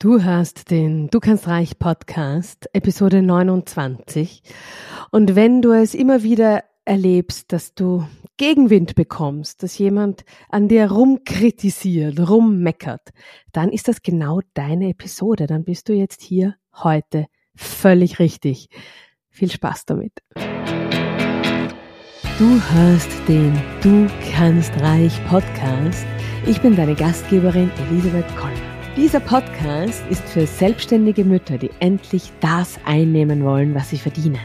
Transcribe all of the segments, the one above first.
Du hörst den Du kannst reich Podcast, Episode 29. Und wenn du es immer wieder erlebst, dass du Gegenwind bekommst, dass jemand an dir rumkritisiert, rummeckert, dann ist das genau deine Episode. Dann bist du jetzt hier heute völlig richtig. Viel Spaß damit. Du hörst den Du kannst reich Podcast. Ich bin deine Gastgeberin Elisabeth Koller. Dieser Podcast ist für selbstständige Mütter, die endlich das einnehmen wollen, was sie verdienen.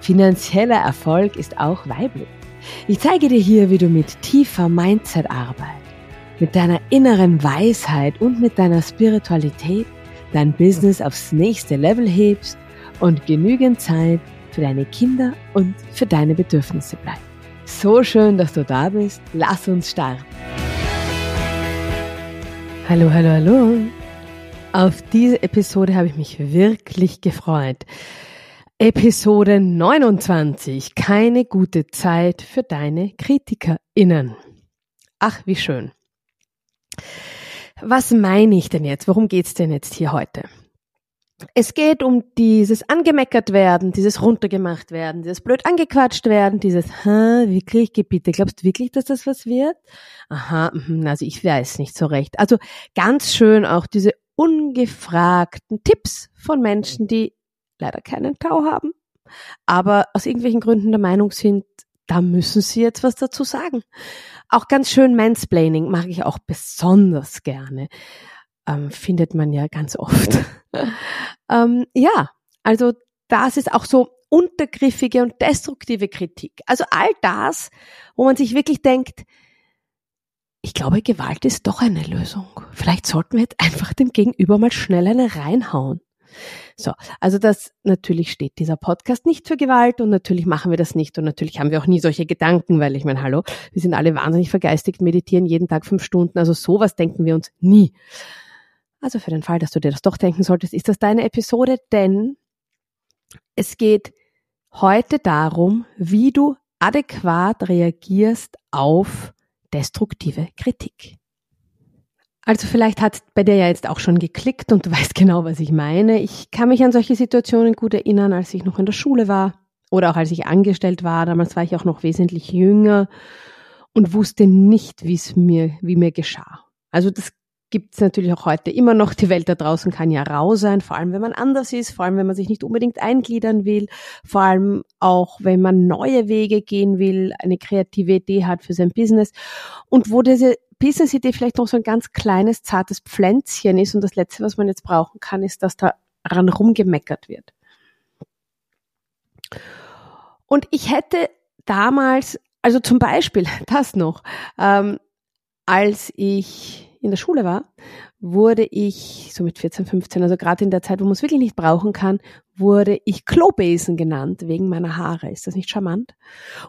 Finanzieller Erfolg ist auch weiblich. Ich zeige dir hier, wie du mit tiefer Mindset-Arbeit, mit deiner inneren Weisheit und mit deiner Spiritualität dein Business aufs nächste Level hebst und genügend Zeit für deine Kinder und für deine Bedürfnisse bleibt. So schön, dass du da bist. Lass uns starten. Hallo, hallo, hallo. Auf diese Episode habe ich mich wirklich gefreut. Episode 29. Keine gute Zeit für deine KritikerInnen. Ach, wie schön. Was meine ich denn jetzt? Worum geht's denn jetzt hier heute? Es geht um dieses angemeckert werden, dieses runtergemacht werden, dieses blöd angequatscht werden, dieses, ha, wirklich, bitte, glaubst du wirklich, dass das was wird? Aha, mhm, also ich weiß nicht so recht. Also ganz schön auch diese ungefragten Tipps von Menschen, die leider keinen Tau haben, aber aus irgendwelchen Gründen der Meinung sind, da müssen sie jetzt was dazu sagen. Auch ganz schön Mansplaining mag ich auch besonders gerne ähm, findet man ja ganz oft. ähm, ja, also das ist auch so untergriffige und destruktive Kritik. Also all das, wo man sich wirklich denkt, ich glaube, Gewalt ist doch eine Lösung. Vielleicht sollten wir jetzt einfach dem Gegenüber mal schnell eine reinhauen. So, also das natürlich steht dieser Podcast nicht für Gewalt und natürlich machen wir das nicht und natürlich haben wir auch nie solche Gedanken, weil ich meine, hallo, wir sind alle wahnsinnig vergeistigt, meditieren jeden Tag fünf Stunden, also sowas denken wir uns nie. Also für den Fall, dass du dir das doch denken solltest, ist das deine Episode, denn es geht heute darum, wie du adäquat reagierst auf destruktive Kritik. Also vielleicht hat bei dir ja jetzt auch schon geklickt und du weißt genau, was ich meine. Ich kann mich an solche Situationen gut erinnern, als ich noch in der Schule war oder auch als ich angestellt war. Damals war ich auch noch wesentlich jünger und wusste nicht, wie es mir, wie mir geschah. Also das gibt es natürlich auch heute immer noch. Die Welt da draußen kann ja rau sein, vor allem wenn man anders ist, vor allem wenn man sich nicht unbedingt eingliedern will, vor allem auch wenn man neue Wege gehen will, eine kreative Idee hat für sein Business und wo diese Business-Idee vielleicht noch so ein ganz kleines, zartes Pflänzchen ist und das Letzte, was man jetzt brauchen kann, ist, dass da ran rumgemeckert wird. Und ich hätte damals, also zum Beispiel das noch, ähm, als ich in der Schule war, wurde ich, so mit 14, 15, also gerade in der Zeit, wo man es wirklich nicht brauchen kann, wurde ich Klobesen genannt wegen meiner Haare. Ist das nicht charmant?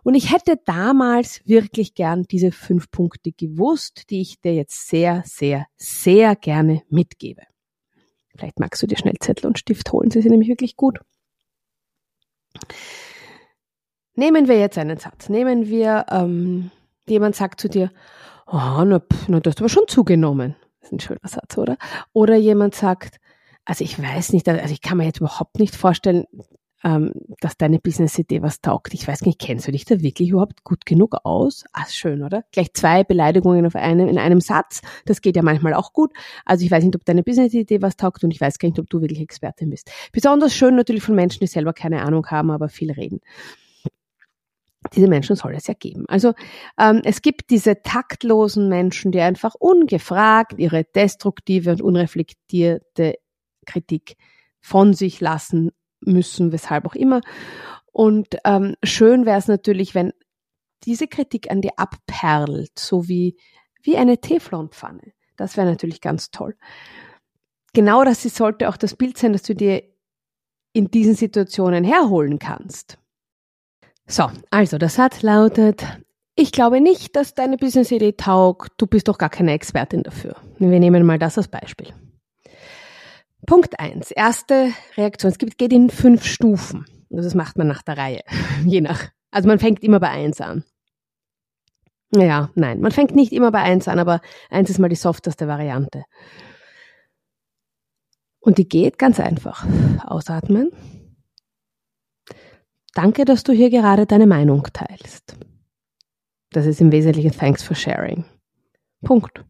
Und ich hätte damals wirklich gern diese fünf Punkte gewusst, die ich dir jetzt sehr, sehr, sehr gerne mitgebe. Vielleicht magst du dir schnell Zettel und Stift holen, sie sind nämlich wirklich gut. Nehmen wir jetzt einen Satz. Nehmen wir, ähm, jemand sagt zu dir, oh, na, pff, na, das hast aber schon zugenommen. Das ist ein schöner Satz, oder? Oder jemand sagt, also ich weiß nicht, also ich kann mir jetzt überhaupt nicht vorstellen, ähm, dass deine Business-Idee was taugt. Ich weiß nicht, kennst du dich da wirklich überhaupt gut genug aus? Ah, schön, oder? Gleich zwei Beleidigungen auf einem, in einem Satz. Das geht ja manchmal auch gut. Also ich weiß nicht, ob deine Business-Idee was taugt und ich weiß gar nicht, ob du wirklich Expertin bist. Besonders schön natürlich von Menschen, die selber keine Ahnung haben, aber viel reden diese Menschen soll es ja geben. Also ähm, es gibt diese taktlosen Menschen, die einfach ungefragt ihre destruktive und unreflektierte Kritik von sich lassen müssen, weshalb auch immer. Und ähm, schön wäre es natürlich, wenn diese Kritik an dir abperlt, so wie, wie eine Teflonpfanne. Das wäre natürlich ganz toll. Genau das sollte auch das Bild sein, das du dir in diesen Situationen herholen kannst. So, also der Satz lautet, ich glaube nicht, dass deine Business-Idee taugt, du bist doch gar keine Expertin dafür. Wir nehmen mal das als Beispiel. Punkt eins, erste Reaktion. Es geht in fünf Stufen. Also das macht man nach der Reihe. Je nach. Also man fängt immer bei eins an. Naja, nein, man fängt nicht immer bei eins an, aber eins ist mal die softeste Variante. Und die geht ganz einfach. Ausatmen. Danke, dass du hier gerade deine Meinung teilst. Das ist im Wesentlichen Thanks for sharing. Punkt.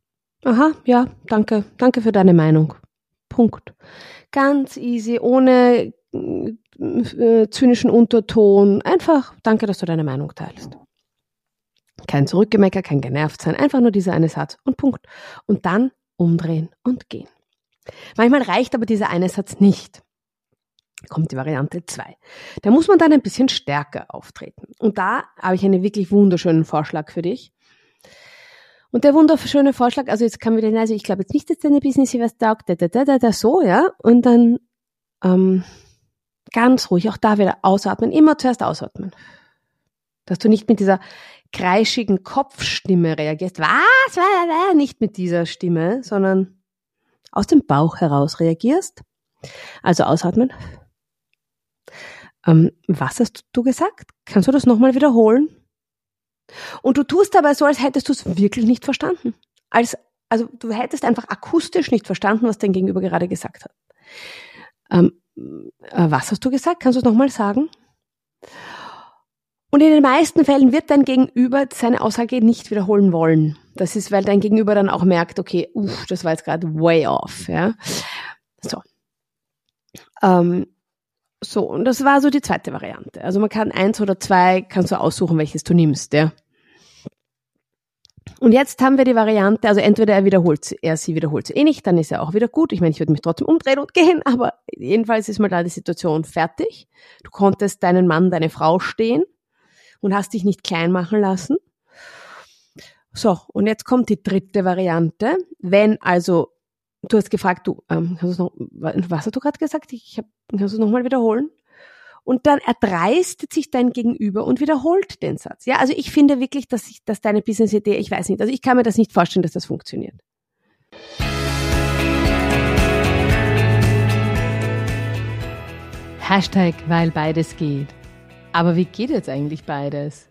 Aha, ja, danke, danke für deine Meinung. Punkt. Ganz easy, ohne äh, zynischen Unterton. Einfach, danke, dass du deine Meinung teilst. Kein Zurückgemecker, kein genervt sein, einfach nur dieser eine Satz und Punkt. Und dann umdrehen und gehen. Manchmal reicht aber dieser eine Satz nicht. Kommt die Variante 2. Da muss man dann ein bisschen stärker auftreten. Und da habe ich einen wirklich wunderschönen Vorschlag für dich. Und der wunderschöne Vorschlag, also jetzt kann wieder, also ich glaube jetzt nicht, dass deine Business hier was taugt, da, da, da, da, da, so, ja. Und dann ähm, ganz ruhig, auch da wieder ausatmen, immer zuerst ausatmen. Dass du nicht mit dieser kreischigen Kopfstimme reagierst. Was? Nicht mit dieser Stimme, sondern aus dem Bauch heraus reagierst. Also ausatmen. Ähm, was hast du gesagt? Kannst du das nochmal wiederholen? Und du tust dabei so, als hättest du es wirklich nicht verstanden. Als, also du hättest einfach akustisch nicht verstanden, was dein Gegenüber gerade gesagt hat. Ähm, äh, was hast du gesagt? Kannst du es nochmal sagen? Und in den meisten Fällen wird dein Gegenüber seine Aussage nicht wiederholen wollen. Das ist, weil dein Gegenüber dann auch merkt, okay, uff, das war jetzt gerade way off. Ja? So. Ähm, so, und das war so die zweite Variante. Also man kann eins oder zwei, kannst du aussuchen, welches du nimmst, ja. Und jetzt haben wir die Variante, also entweder er wiederholt, er sie wiederholt sie eh nicht, dann ist er auch wieder gut. Ich meine, ich würde mich trotzdem umdrehen und gehen, aber jedenfalls ist mal da die Situation fertig. Du konntest deinen Mann, deine Frau stehen und hast dich nicht klein machen lassen. So, und jetzt kommt die dritte Variante. Wenn also, du hast gefragt, du, ähm, kannst du noch, was hast du gerade gesagt? Ich hab, kannst du es nochmal wiederholen? Und dann erdreistet sich dein Gegenüber und wiederholt den Satz. Ja, also ich finde wirklich, dass, ich, dass deine Business-Idee, ich weiß nicht, also ich kann mir das nicht vorstellen, dass das funktioniert. Hashtag, weil beides geht. Aber wie geht jetzt eigentlich beides?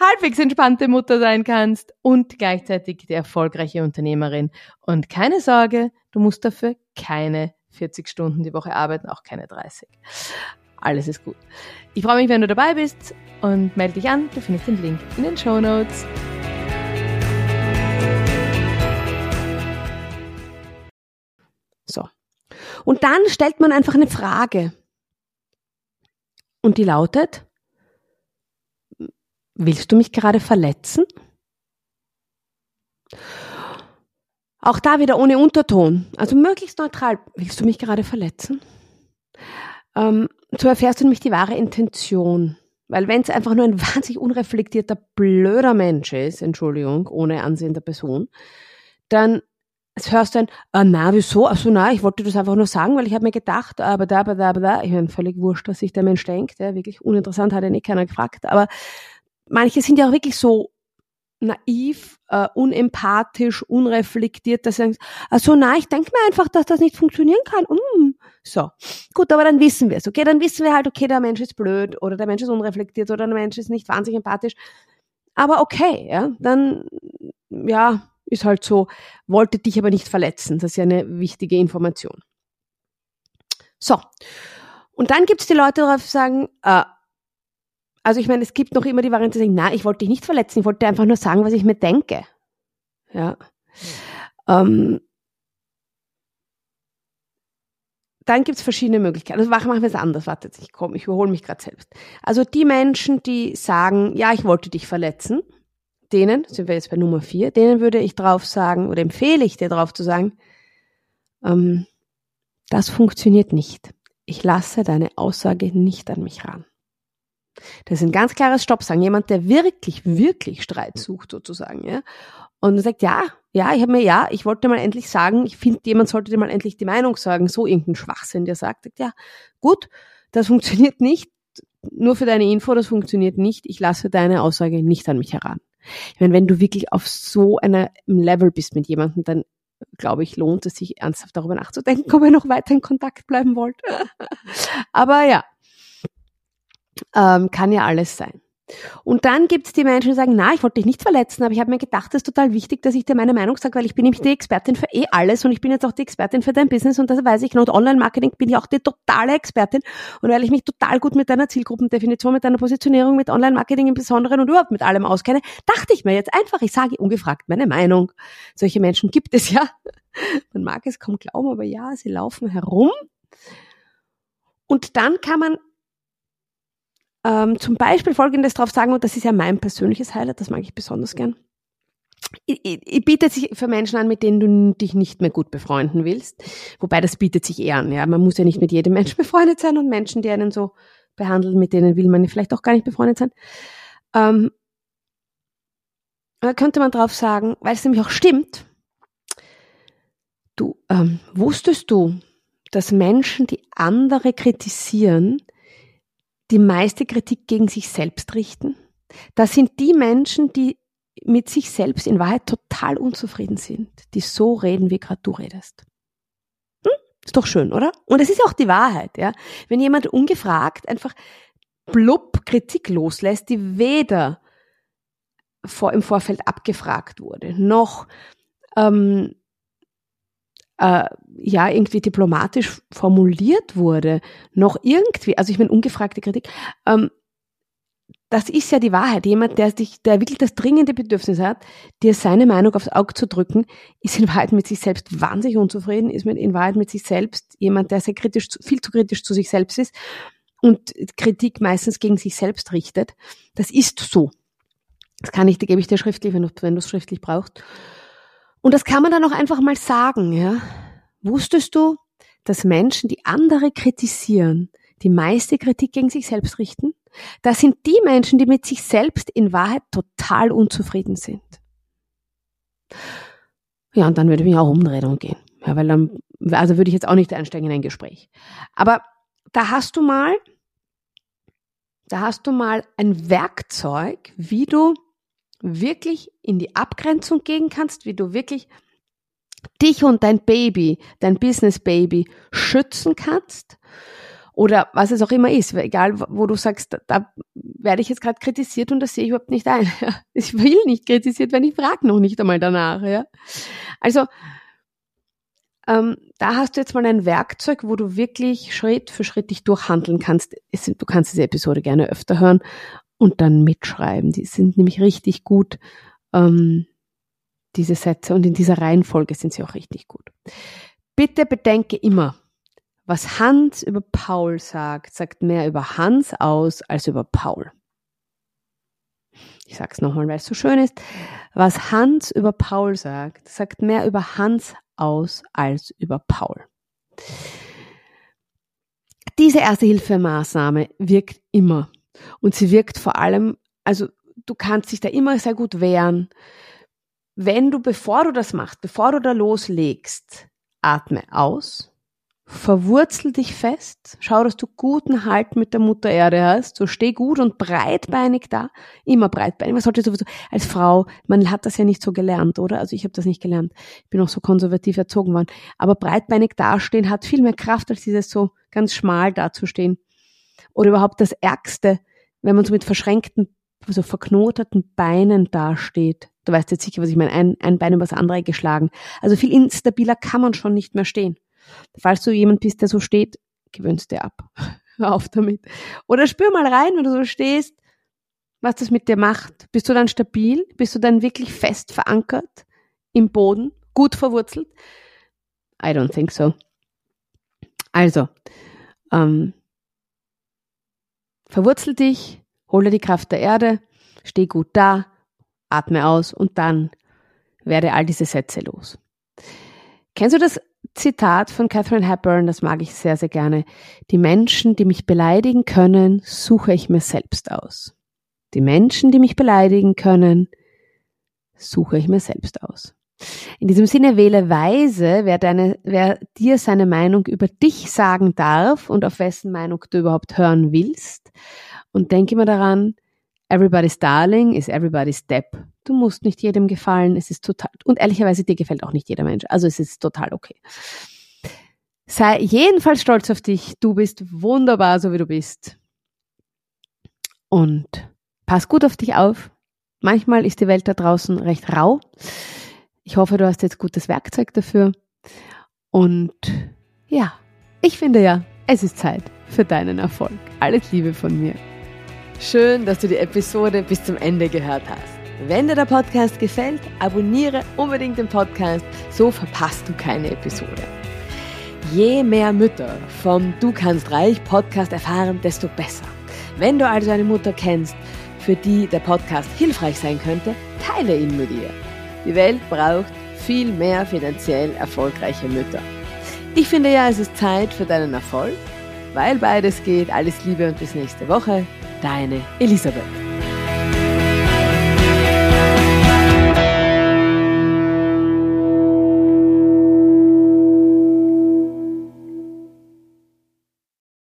halbwegs entspannte Mutter sein kannst und gleichzeitig die erfolgreiche Unternehmerin. Und keine Sorge, du musst dafür keine 40 Stunden die Woche arbeiten, auch keine 30. Alles ist gut. Ich freue mich, wenn du dabei bist und melde dich an. Du findest den Link in den Show Notes. So. Und dann stellt man einfach eine Frage. Und die lautet, Willst du mich gerade verletzen? Auch da wieder ohne Unterton, also möglichst neutral. Willst du mich gerade verletzen? Ähm, so erfährst du nämlich die wahre Intention. Weil wenn es einfach nur ein wahnsinnig unreflektierter, blöder Mensch ist, Entschuldigung, ohne Ansehen der Person, dann hörst du ein, ah, na, wieso? Ach so, na, ich wollte das einfach nur sagen, weil ich habe mir gedacht, aber da, aber da, aber da. Ich meine, völlig wurscht, was sich der Mensch denkt. Ja, wirklich uninteressant, hat ja nicht keiner gefragt. Aber manche sind ja auch wirklich so naiv, äh, unempathisch, unreflektiert, dass sie sagen, also na, ich denke mir einfach, dass das nicht funktionieren kann. Mm. So, gut, aber dann wissen wir es, okay? Dann wissen wir halt, okay, der Mensch ist blöd oder der Mensch ist unreflektiert oder der Mensch ist nicht wahnsinnig empathisch. Aber okay, ja, dann, ja, ist halt so, wollte dich aber nicht verletzen. Das ist ja eine wichtige Information. So, und dann gibt's die Leute, die darauf sagen, äh, also ich meine, es gibt noch immer die Variante, sagen, na, ich wollte dich nicht verletzen, ich wollte einfach nur sagen, was ich mir denke. Ja. Ähm, dann gibt es verschiedene Möglichkeiten. Also machen wir es anders. Warte, ich komme, ich überhole mich gerade selbst. Also die Menschen, die sagen, ja, ich wollte dich verletzen, denen, sind wir jetzt bei Nummer vier, denen würde ich drauf sagen oder empfehle ich dir drauf zu sagen, ähm, das funktioniert nicht. Ich lasse deine Aussage nicht an mich ran. Das ist ein ganz klares Stopp sagen. Jemand, der wirklich, wirklich Streit sucht sozusagen, ja. Und sagt, ja, ja, ich habe mir, ja, ich wollte mal endlich sagen, ich finde, jemand sollte dir mal endlich die Meinung sagen, so irgendein Schwachsinn, der sagt, ja, gut, das funktioniert nicht. Nur für deine Info, das funktioniert nicht. Ich lasse deine Aussage nicht an mich heran. Ich meine, wenn du wirklich auf so einem Level bist mit jemandem, dann glaube ich, lohnt es sich ernsthaft darüber nachzudenken, ob ihr noch weiter in Kontakt bleiben wollt. Aber ja, ähm, kann ja alles sein. Und dann gibt es die Menschen, die sagen, na, ich wollte dich nicht verletzen, aber ich habe mir gedacht, es ist total wichtig, dass ich dir meine Meinung sage, weil ich bin nämlich die Expertin für eh alles und ich bin jetzt auch die Expertin für dein Business und das weiß ich. Und Online-Marketing bin ich auch die totale Expertin und weil ich mich total gut mit deiner Zielgruppendefinition, mit deiner Positionierung, mit Online-Marketing im Besonderen und überhaupt mit allem auskenne, dachte ich mir jetzt einfach, ich sage ungefragt meine Meinung. Solche Menschen gibt es ja. Man mag es kaum glauben, aber ja, sie laufen herum. Und dann kann man ähm, zum Beispiel Folgendes drauf sagen, und das ist ja mein persönliches Highlight, das mag ich besonders gern. Ich, ich, ich bietet sich für Menschen an, mit denen du dich nicht mehr gut befreunden willst. Wobei das bietet sich eher an. Ja, man muss ja nicht mit jedem Menschen befreundet sein und Menschen, die einen so behandeln, mit denen will man vielleicht auch gar nicht befreundet sein. Ähm, da könnte man drauf sagen, weil es nämlich auch stimmt. Du ähm, wusstest du, dass Menschen, die andere kritisieren, die meiste Kritik gegen sich selbst richten. Das sind die Menschen, die mit sich selbst in Wahrheit total unzufrieden sind, die so reden, wie gerade du redest. Hm? Ist doch schön, oder? Und es ist auch die Wahrheit, ja. Wenn jemand ungefragt einfach blub Kritik loslässt, die weder vor, im Vorfeld abgefragt wurde, noch ähm, äh, ja irgendwie diplomatisch formuliert wurde, noch irgendwie, also ich meine ungefragte Kritik, ähm, das ist ja die Wahrheit. Jemand, der sich, der wirklich das dringende Bedürfnis hat, dir seine Meinung aufs Auge zu drücken, ist in Wahrheit mit sich selbst wahnsinnig unzufrieden, ist in Wahrheit mit sich selbst jemand, der sehr kritisch, viel zu kritisch zu sich selbst ist und Kritik meistens gegen sich selbst richtet. Das ist so. Das kann ich, da gebe ich dir schriftlich, wenn du, wenn du es schriftlich brauchst. Und das kann man dann auch einfach mal sagen, ja. Wusstest du, dass Menschen, die andere kritisieren, die meiste Kritik gegen sich selbst richten? Das sind die Menschen, die mit sich selbst in Wahrheit total unzufrieden sind. Ja, und dann würde ich mich auch umdrehen und gehen. Ja, weil dann, also würde ich jetzt auch nicht einsteigen in ein Gespräch. Aber da hast du mal, da hast du mal ein Werkzeug, wie du wirklich in die Abgrenzung gehen kannst, wie du wirklich dich und dein Baby, dein Business Baby schützen kannst oder was es auch immer ist, egal wo du sagst, da, da werde ich jetzt gerade kritisiert und das sehe ich überhaupt nicht ein. Ich will nicht kritisiert werden, ich frage noch nicht einmal danach. Ja? Also ähm, da hast du jetzt mal ein Werkzeug, wo du wirklich Schritt für Schritt dich durchhandeln kannst. du kannst diese Episode gerne öfter hören und dann mitschreiben. Die sind nämlich richtig gut, ähm, diese Sätze. Und in dieser Reihenfolge sind sie auch richtig gut. Bitte bedenke immer, was Hans über Paul sagt, sagt mehr über Hans aus als über Paul. Ich sage es nochmal, weil es so schön ist. Was Hans über Paul sagt, sagt mehr über Hans aus als über Paul. Diese Erste-Hilfe-Maßnahme wirkt immer. Und sie wirkt vor allem, also du kannst dich da immer sehr gut wehren. Wenn du, bevor du das machst, bevor du da loslegst, atme aus, verwurzel dich fest, schau, dass du guten Halt mit der Mutter Erde hast, so steh gut und breitbeinig da, immer breitbeinig. Man sollte sowieso als Frau, man hat das ja nicht so gelernt, oder? Also ich habe das nicht gelernt. Ich bin auch so konservativ erzogen worden. Aber breitbeinig dastehen hat viel mehr Kraft, als dieses so ganz schmal dazustehen. Oder überhaupt das Ärgste, wenn man so mit verschränkten, so verknoteten Beinen dasteht. Du weißt jetzt sicher, was ich meine. Ein, ein Bein über das andere geschlagen. Also viel instabiler kann man schon nicht mehr stehen. Falls du jemand bist, der so steht, gewöhnst dir ab. Hör auf damit. Oder spür mal rein, wenn du so stehst, was das mit dir macht. Bist du dann stabil? Bist du dann wirklich fest verankert im Boden? Gut verwurzelt? I don't think so. Also, ähm, Verwurzel dich, hole die Kraft der Erde, steh gut da, atme aus und dann werde all diese Sätze los. Kennst du das Zitat von Catherine Hepburn? Das mag ich sehr, sehr gerne. Die Menschen, die mich beleidigen können, suche ich mir selbst aus. Die Menschen, die mich beleidigen können, suche ich mir selbst aus. In diesem Sinne wähle weise, wer, deine, wer dir seine Meinung über dich sagen darf und auf wessen Meinung du überhaupt hören willst. Und denke immer daran, everybody's darling is everybody's step. Du musst nicht jedem gefallen, es ist total, und ehrlicherweise dir gefällt auch nicht jeder Mensch, also es ist total okay. Sei jedenfalls stolz auf dich, du bist wunderbar, so wie du bist. Und pass gut auf dich auf. Manchmal ist die Welt da draußen recht rau. Ich hoffe, du hast jetzt gutes Werkzeug dafür. Und ja, ich finde ja, es ist Zeit für deinen Erfolg. Alles Liebe von mir. Schön, dass du die Episode bis zum Ende gehört hast. Wenn dir der Podcast gefällt, abonniere unbedingt den Podcast, so verpasst du keine Episode. Je mehr Mütter vom Du kannst reich Podcast erfahren, desto besser. Wenn du also eine Mutter kennst, für die der Podcast hilfreich sein könnte, teile ihn mit ihr. Die Welt braucht viel mehr finanziell erfolgreiche Mütter. Ich finde ja, es ist Zeit für deinen Erfolg, weil beides geht. Alles Liebe und bis nächste Woche. Deine Elisabeth.